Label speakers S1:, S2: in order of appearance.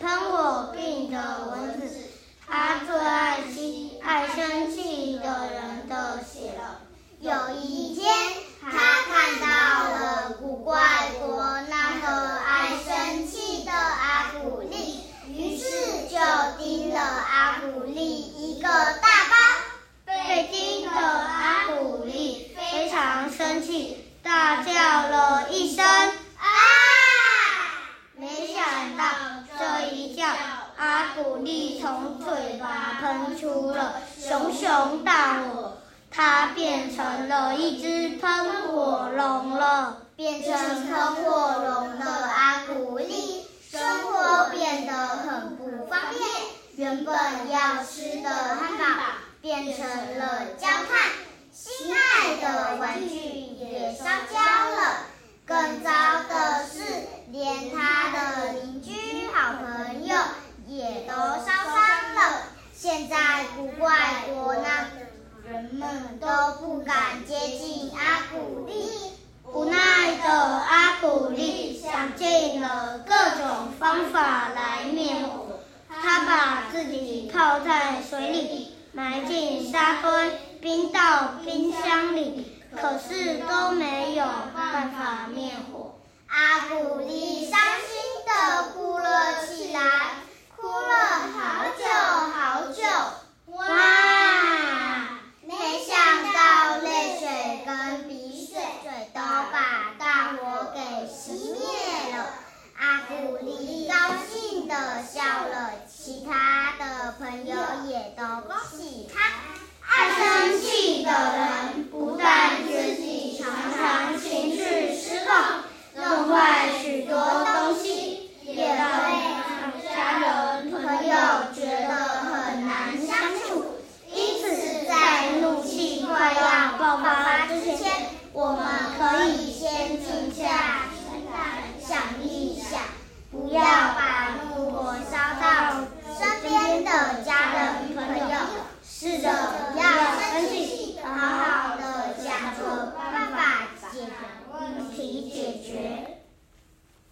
S1: 喷火病的蚊子他最爱吸爱生气的人的血了。有一
S2: 天他看到阿古丽从嘴巴喷出了熊熊大火，它变成了一只喷火龙了。
S1: 变成喷火龙的阿古丽，生活变得很不方便。原本要吃的汉堡变成了焦炭，心爱的玩具也烧焦了。更糟的是，连他的邻居、好朋友也都烧伤了。现在古怪国呢人们都不敢接近阿古丽。
S2: 无奈的阿古丽想尽了各种方法来灭火，他把自己泡在水里，埋进沙堆，冰到冰箱里。可是都没有办法灭火，
S1: 阿古丽伤心高兴的笑了其他的朋友也都恭
S2: 喜他。爱生气的人不但